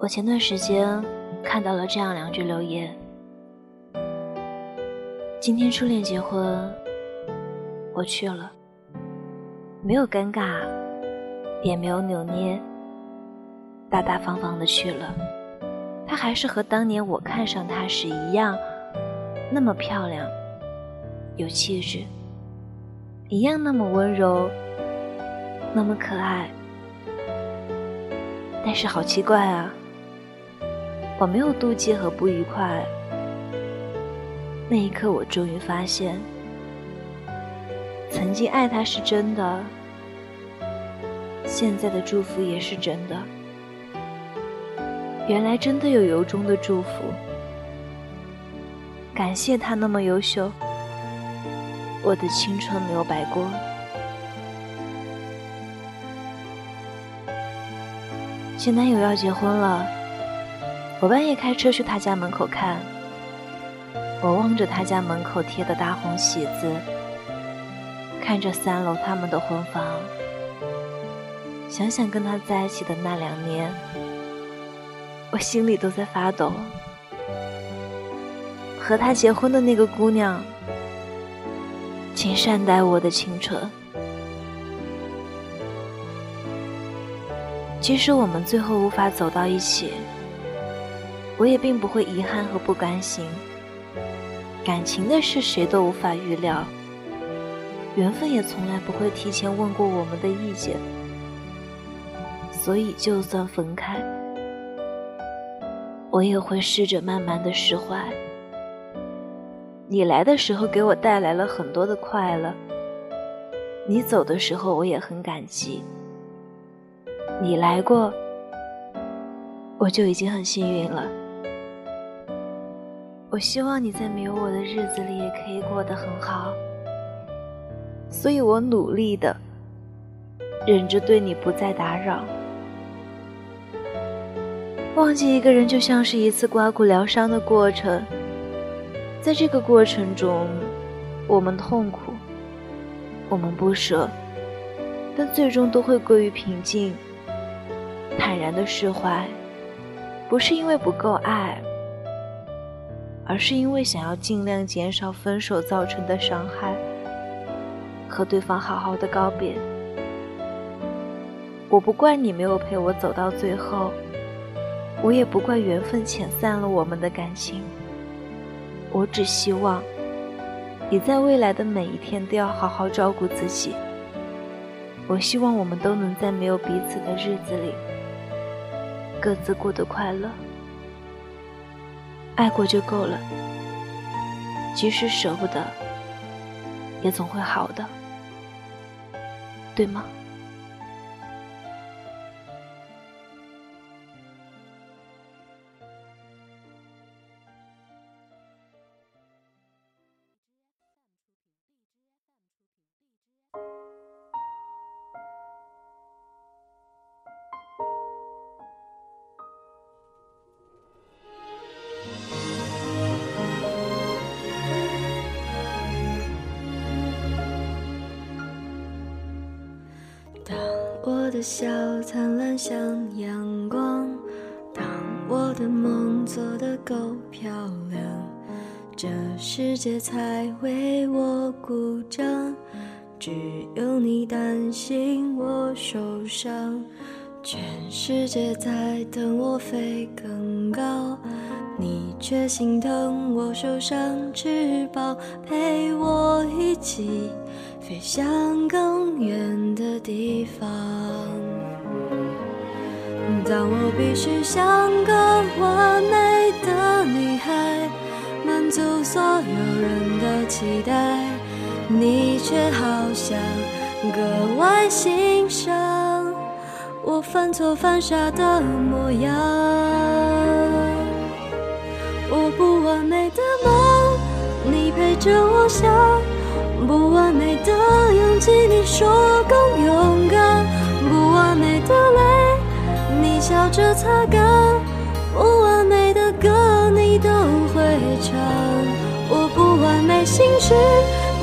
我前段时间看到了这样两句留言：今天初恋结婚，我去了，没有尴尬，也没有扭捏，大大方方的去了。她还是和当年我看上她时一样，那么漂亮，有气质，一样那么温柔，那么可爱。但是好奇怪啊！我没有妒忌和不愉快。那一刻，我终于发现，曾经爱他是真的，现在的祝福也是真的。原来真的有由衷的祝福。感谢他那么优秀，我的青春没有白过。前男友要结婚了。我半夜开车去他家门口看，我望着他家门口贴的大红喜字，看着三楼他们的婚房，想想跟他在一起的那两年，我心里都在发抖。和他结婚的那个姑娘，请善待我的青春。即使我们最后无法走到一起。我也并不会遗憾和不甘心。感情的事谁都无法预料，缘分也从来不会提前问过我们的意见。所以，就算分开，我也会试着慢慢的释怀。你来的时候给我带来了很多的快乐，你走的时候我也很感激。你来过，我就已经很幸运了。我希望你在没有我的日子里也可以过得很好，所以我努力的忍着对你不再打扰。忘记一个人就像是一次刮骨疗伤的过程，在这个过程中，我们痛苦，我们不舍，但最终都会归于平静，坦然的释怀，不是因为不够爱。而是因为想要尽量减少分手造成的伤害，和对方好好的告别。我不怪你没有陪我走到最后，我也不怪缘分遣散了我们的感情。我只希望你在未来的每一天都要好好照顾自己。我希望我们都能在没有彼此的日子里，各自过得快乐。爱过就够了，即使舍不得，也总会好的，对吗？我的笑灿烂像阳光，当我的梦做得够漂亮，这世界才为我鼓掌。只有你担心我受伤，全世界在等我飞更高，却心疼我受伤翅膀，陪我一起。飞向更远的地方。当我必须像个完美的女孩，满足所有人的期待，你却好像格外欣赏我犯错犯傻的模样。着我想。不完美的勇气，你说更勇敢；不完美的泪，你笑着擦干；不完美的歌，你都会唱。我不完美心事，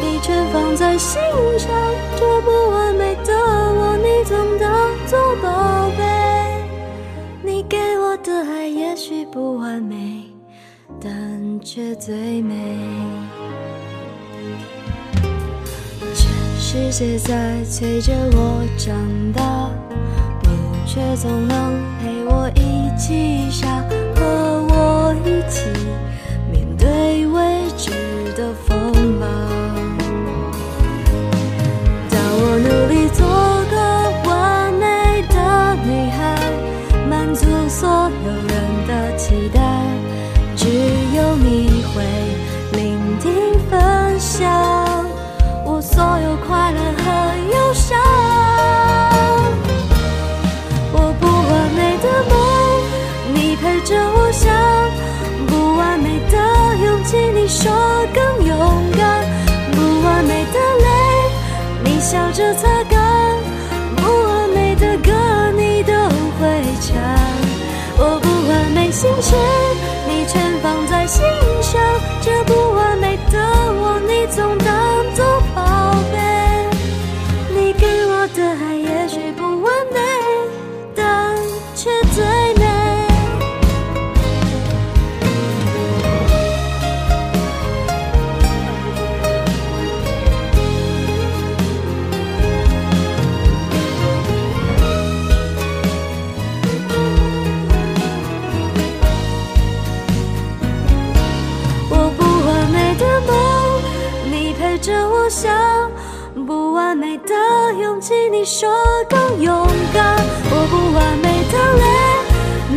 你全放在心上。这不完美的我，你总当作宝贝。你给我的爱，也许不完美。但却最美。全世界在催着我长大，你却总能陪我一起傻，着我想；不完美的勇气，你说更勇敢；不完美的泪，你笑着擦忘记，你说更勇敢。我不完美的泪，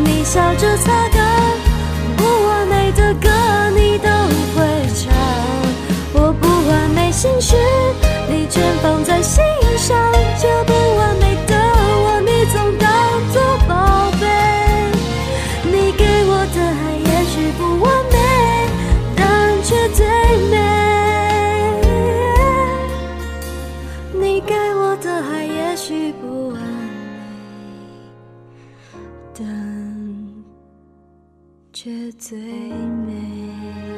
你笑着擦干；不完美的歌，你都会唱。我不完美心事，你全放在心许不完美，但却最美。